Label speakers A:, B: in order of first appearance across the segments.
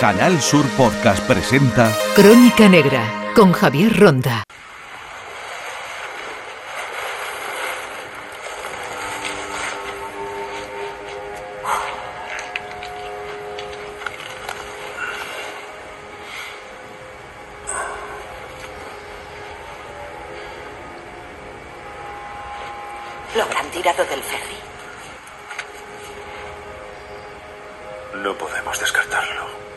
A: Canal Sur Podcast presenta
B: Crónica Negra con Javier Ronda.
C: Lo tirado del ferry.
D: No podemos descartarlo.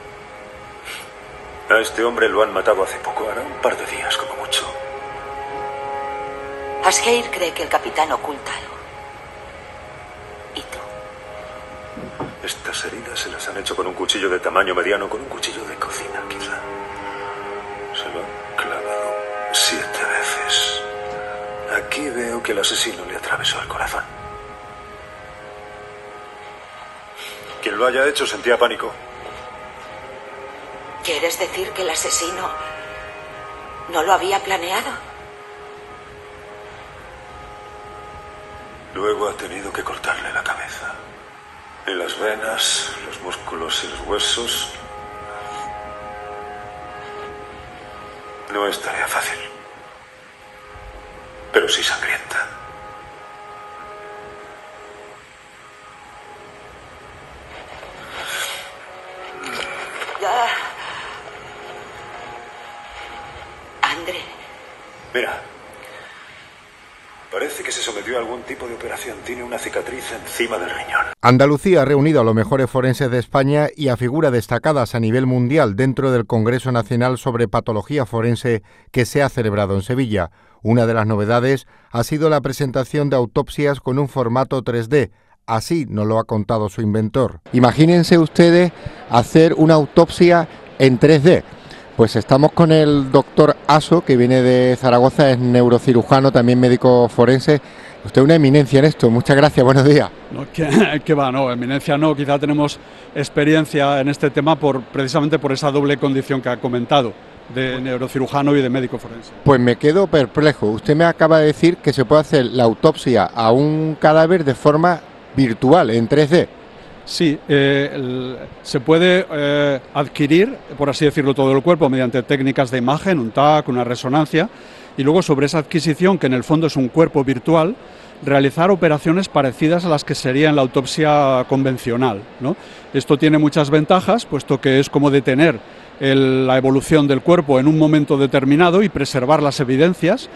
D: A este hombre lo han matado hace poco, hará un par de días como mucho.
C: Asgeir cree que el capitán oculta algo. ¿Y tú?
D: Estas heridas se las han hecho con un cuchillo de tamaño mediano, con un cuchillo de cocina, quizá. Se lo han clavado siete veces. Aquí veo que el asesino le atravesó el corazón. Quien lo haya hecho sentía pánico.
C: ¿Quieres decir que el asesino no lo había planeado?
D: Luego ha tenido que cortarle la cabeza. Y las venas, los músculos y los huesos. No es tarea fácil. Pero sí sangrienta. Mira. Parece que se sometió a algún tipo de operación. Tiene una cicatriz encima del riñón.
E: Andalucía ha reunido a los mejores forenses de España y a figuras destacadas a nivel mundial dentro del Congreso Nacional sobre Patología Forense que se ha celebrado en Sevilla. Una de las novedades ha sido la presentación de autopsias con un formato 3D. Así nos lo ha contado su inventor. Imagínense ustedes hacer una autopsia en 3D. Pues estamos con el doctor Aso, que viene de Zaragoza, es neurocirujano, también médico forense. Usted es una eminencia en esto. Muchas gracias, buenos días.
F: No, que, que va, no, eminencia no, quizá tenemos experiencia en este tema por, precisamente por esa doble condición que ha comentado, de neurocirujano y de médico forense.
E: Pues me quedo perplejo. Usted me acaba de decir que se puede hacer la autopsia a un cadáver de forma virtual, en 3D.
F: Sí, eh, se puede eh, adquirir, por así decirlo, todo el cuerpo mediante técnicas de imagen, un TAC, una resonancia, y luego sobre esa adquisición, que en el fondo es un cuerpo virtual, realizar operaciones parecidas a las que sería en la autopsia convencional. Esto tiene muchas ventajas, puesto que es como detener el- la evolución del cuerpo en un momento determinado y preservar las evidencias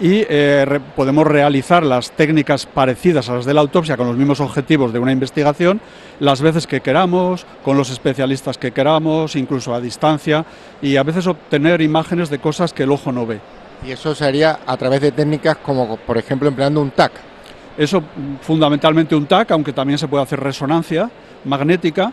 F: y eh, re- podemos realizar las técnicas parecidas a las de la autopsia con los mismos objetivos de una investigación las veces que queramos, con los especialistas que queramos, incluso a distancia y a veces obtener imágenes de cosas que el ojo no ve.
E: Y eso se haría a través de técnicas como, por ejemplo, empleando un TAC.
F: Eso fundamentalmente un TAC, aunque también se puede hacer resonancia magnética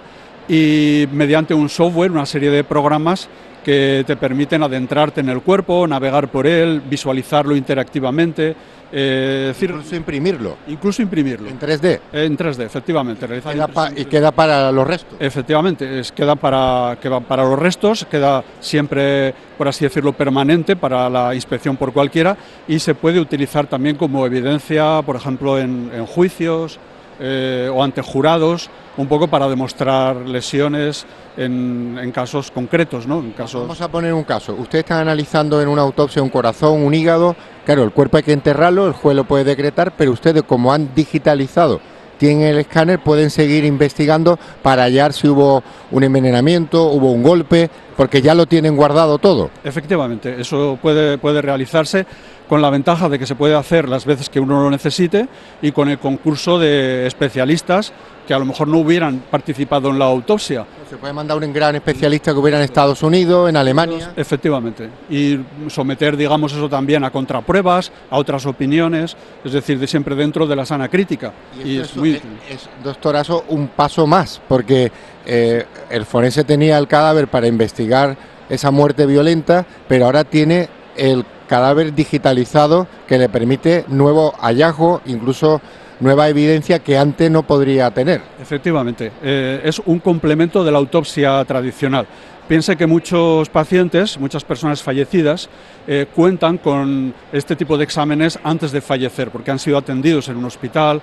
F: y mediante un software, una serie de programas que te permiten adentrarte en el cuerpo, navegar por él, visualizarlo interactivamente, eh, decir,
E: Incluso imprimirlo
F: incluso imprimirlo.
E: en 3D.
F: En 3D, efectivamente. realizar
E: Queda pa-
F: impresión
E: y queda para los restos.
F: Efectivamente, es, queda para, queda para los restos, queda siempre, por así decirlo, permanente para la inspección por cualquiera y se puede utilizar también como evidencia, por ejemplo, en, en juicios eh, o ante jurados, un poco para demostrar lesiones en, en casos concretos, ¿no? En casos...
E: Vamos a poner un caso. Usted está analizando en una autopsia un corazón, un hígado. Claro, el cuerpo hay que enterrarlo, el juez lo puede decretar, pero ustedes, como han digitalizado, tienen el escáner, pueden seguir investigando para hallar si hubo un envenenamiento, hubo un golpe, porque ya lo tienen guardado todo.
F: Efectivamente, eso puede, puede realizarse con la ventaja de que se puede hacer las veces que uno lo necesite y con el concurso de especialistas que a lo mejor no hubieran participado en la autopsia.
E: Se puede mandar un gran especialista que hubiera en Estados Unidos, en Alemania.
F: Efectivamente. Y someter, digamos, eso también a contrapruebas, a otras opiniones, es decir, de siempre dentro de la sana crítica. Y, es
E: es,
F: muy
E: es- es, doctorazo, un paso más, porque eh, el forense tenía el cadáver para investigar esa muerte violenta, pero ahora tiene el cadáver digitalizado que le permite nuevo hallazgo, incluso nueva evidencia que antes no podría tener.
F: Efectivamente, eh, es un complemento de la autopsia tradicional. Piense que muchos pacientes, muchas personas fallecidas, eh, cuentan con este tipo de exámenes antes de fallecer, porque han sido atendidos en un hospital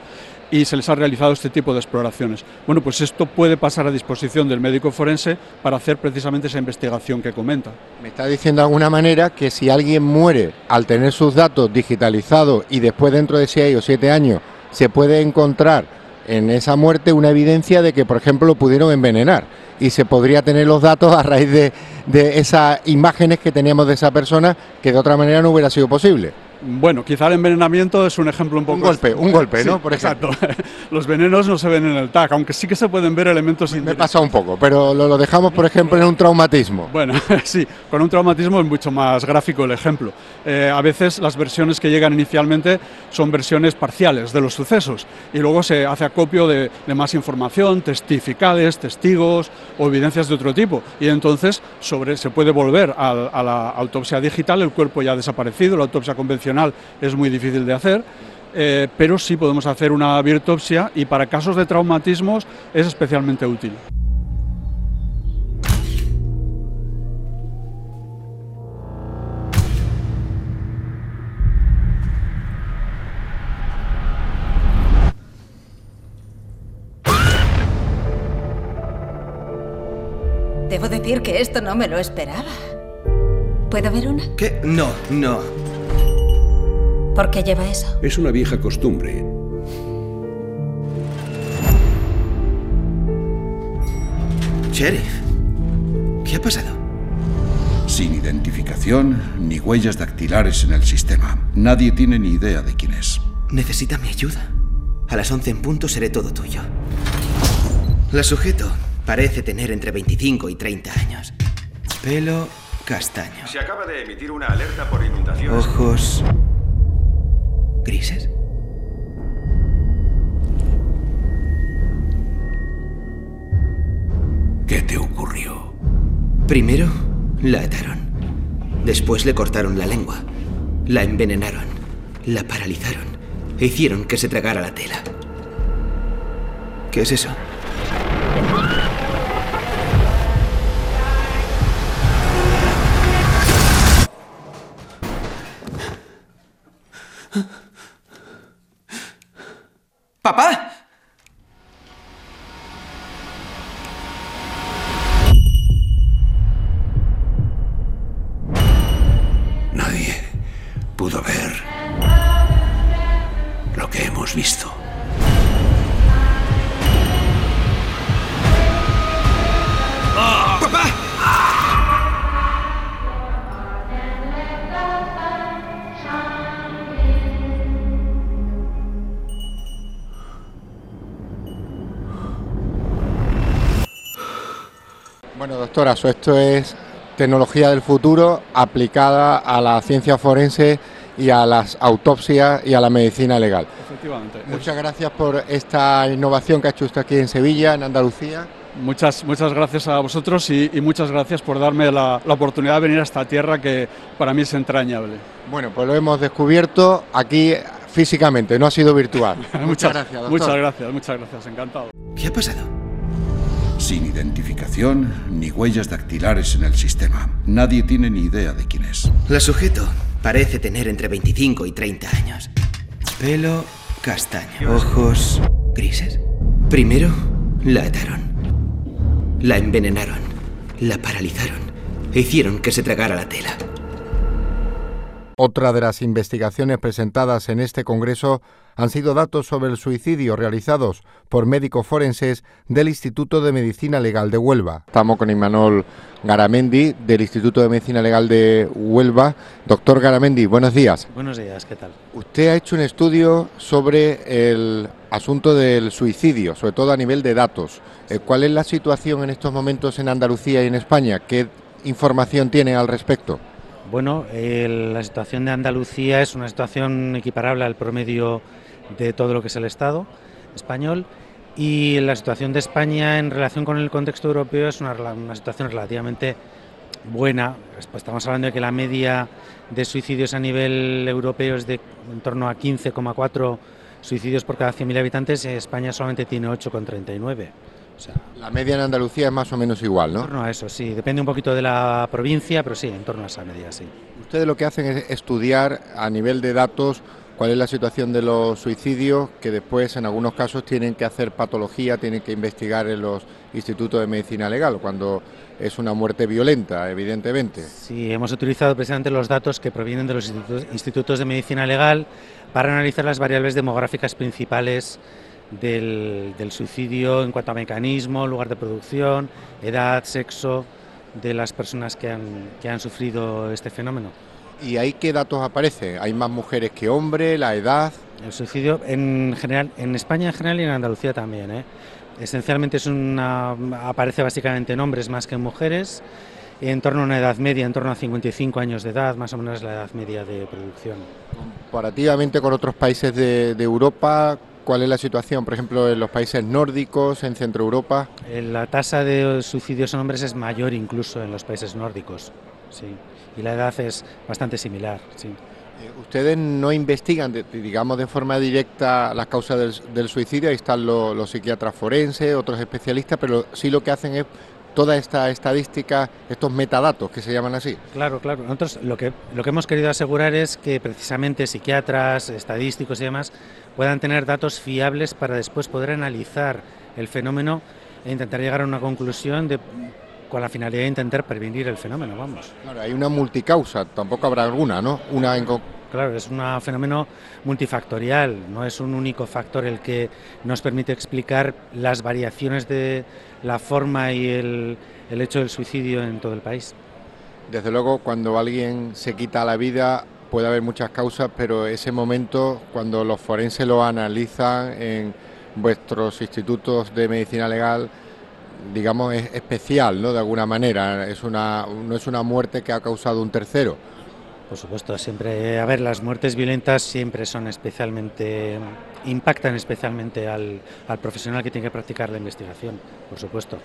F: y se les ha realizado este tipo de exploraciones. Bueno, pues esto puede pasar a disposición del médico forense para hacer precisamente esa investigación que comenta.
E: Me está diciendo de alguna manera que si alguien muere al tener sus datos digitalizados y después dentro de seis o siete años se puede encontrar en esa muerte una evidencia de que, por ejemplo, lo pudieron envenenar y se podría tener los datos a raíz de, de esas imágenes que teníamos de esa persona que de otra manera no hubiera sido posible.
F: Bueno, quizá el envenenamiento es un ejemplo un poco...
E: Un golpe, un golpe, ¿no?
F: Por exacto. Los venenos no se ven en el TAC, aunque sí que se pueden ver elementos
E: Me
F: indirectos.
E: pasa un poco, pero lo, lo dejamos, por ejemplo, en un traumatismo.
F: Bueno, sí, con un traumatismo es mucho más gráfico el ejemplo. Eh, a veces las versiones que llegan inicialmente son versiones parciales de los sucesos y luego se hace acopio de, de más información, testificales, testigos o evidencias de otro tipo. Y entonces sobre, se puede volver al- a, la autopsia digital, el cuerpo ya ha desaparecido, la autopsia convencional es muy difícil de hacer. eh, pero sí podemos hacer una biopsia y para casos de traumatismos es especialmente útil.
G: Debo decir que esto no me lo esperaba. ¿Puedo ver una?
H: ¿Qué? No, no.
G: ¿Por qué lleva eso?
I: Es una vieja costumbre.
H: Sheriff, ¿qué ha pasado?
I: Sin identificación ni huellas dactilares en el sistema. Nadie tiene ni idea de quién es.
H: Necesita mi ayuda. A las 11 en punto seré todo tuyo. La sujeto parece tener entre 25 y 30 años. Pelo castaño.
D: Se acaba de emitir una alerta por inundación.
H: Ojos grises.
I: ¿Qué te ocurrió?
H: Primero la ataron. Después le cortaron la lengua. La envenenaron. La paralizaron. E hicieron que se tragara la tela. ¿Qué es eso? ¡Papá!
I: Nadie pudo ver lo que hemos visto.
E: Bueno, doctora, esto es tecnología del futuro aplicada a la ciencia forense y a las autopsias y a la medicina legal.
F: Efectivamente.
E: Muchas gracias por esta innovación que ha hecho usted aquí en Sevilla, en Andalucía.
F: Muchas, muchas gracias a vosotros y, y muchas gracias por darme la, la oportunidad de venir a esta tierra que para mí es entrañable.
E: Bueno, pues lo hemos descubierto aquí físicamente, no ha sido virtual. muchas, gracias, doctor.
F: Muchas gracias, muchas gracias, encantado.
H: ¿Qué ha pasado?
I: Sin identificación ni huellas dactilares en el sistema. Nadie tiene ni idea de quién es.
H: La sujeto parece tener entre 25 y 30 años. Pelo castaño. Ojos grises. Primero la ataron. La envenenaron. La paralizaron. E hicieron que se tragara la tela.
E: Otra de las investigaciones presentadas en este Congreso han sido datos sobre el suicidio realizados por médicos forenses del Instituto de Medicina Legal de Huelva. Estamos con Imanol Garamendi del Instituto de Medicina Legal de Huelva. Doctor Garamendi, buenos días.
J: Buenos días, ¿qué tal?
E: Usted ha hecho un estudio sobre el asunto del suicidio, sobre todo a nivel de datos. Eh, ¿Cuál es la situación en estos momentos en Andalucía y en España? ¿Qué información tiene al respecto?
J: Bueno, la situación de Andalucía es una situación equiparable al promedio de todo lo que es el Estado español y la situación de España en relación con el contexto europeo es una, una situación relativamente buena. Pues estamos hablando de que la media de suicidios a nivel europeo es de en torno a 15,4 suicidios por cada 100.000 habitantes y España solamente tiene 8,39. O sea,
E: La media en Andalucía es más o menos igual,
J: en
E: ¿no?
J: torno a eso, sí. Depende un poquito de la provincia, pero sí, en torno a esa media, sí.
E: Ustedes lo que hacen es estudiar a nivel de datos ¿Cuál es la situación de los suicidios que después en algunos casos tienen que hacer patología, tienen que investigar en los institutos de medicina legal, cuando es una muerte violenta, evidentemente?
J: Sí, hemos utilizado precisamente los datos que provienen de los institutos, de medicina legal para analizar las variables demográficas principales del, suicidio en cuanto a mecanismo, lugar de producción, edad, sexo de las personas que han sufrido este fenómeno.
E: ¿Y ahí qué datos aparecen? ¿Hay más mujeres que hombres? ¿La edad?
J: El suicidio en general, en España en general y en Andalucía también. ¿eh? Esencialmente es una, aparece básicamente en hombres más que en mujeres, en torno a una edad media, en torno a 55 años de edad, más o menos la edad media de producción.
E: Comparativamente con otros países de, de Europa, ¿Cuál es la situación, por ejemplo, en los países nórdicos, en Centro Europa?
J: Eh, la tasa de suicidios en hombres es mayor incluso en los países nórdicos. Sí y la edad es bastante similar. Sí.
E: Eh, ustedes no investigan, digamos, de forma directa las causas del, suicidio, ahí están los, psiquiatras forenses, otros especialistas, pero sí lo que hacen es toda esta estadística, estos metadatos que se llaman así.
J: Claro, claro. Nosotros lo que, lo que hemos querido asegurar es que precisamente psiquiatras, estadísticos y demás puedan tener datos fiables para después poder analizar el fenómeno e intentar llegar a una conclusión de con la finalidad de intentar prevenir el fenómeno, vamos.
E: Claro, hay una multicausa, tampoco habrá alguna, ¿no? Una
J: Claro, es un fenómeno multifactorial, no es un único factor el que nos permite explicar las variaciones de la forma y el, el hecho del suicidio en todo el país.
E: Desde luego, cuando alguien se quita la vida, puede haber muchas causas, pero ese momento, cuando los forenses lo analizan en vuestros institutos de medicina legal, digamos, es especial, ¿no? De alguna manera, es una, no es una muerte que ha causado un tercero.
J: Por supuesto, siempre, a ver, las muertes violentas siempre son especialmente, impactan especialmente al, al profesional que tiene que practicar la investigación, por supuesto.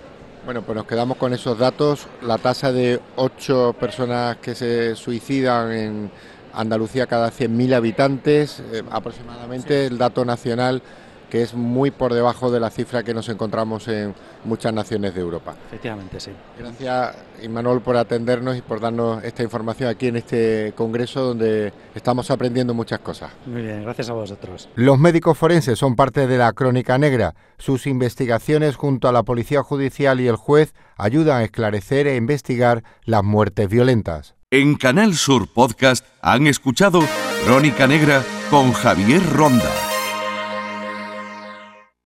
E: Bueno, pues nos quedamos con esos datos. La tasa de ocho personas que se suicidan en Andalucía cada 100.000 habitantes, eh, aproximadamente el dato nacional que es muy por debajo de la cifra que nos encontramos en muchas naciones de Europa.
J: Efectivamente, sí.
E: Gracias, Imanol, por atendernos y por darnos esta información aquí en este congreso donde estamos aprendiendo muchas cosas.
J: Muy bien, gracias a vosotros.
E: Los médicos forenses son parte de la Crónica Negra. Sus investigaciones junto a la Policía Judicial y el juez ayudan a esclarecer e investigar las muertes violentas.
A: En Canal Sur Podcast han escuchado Crónica Negra con Javier Ronda.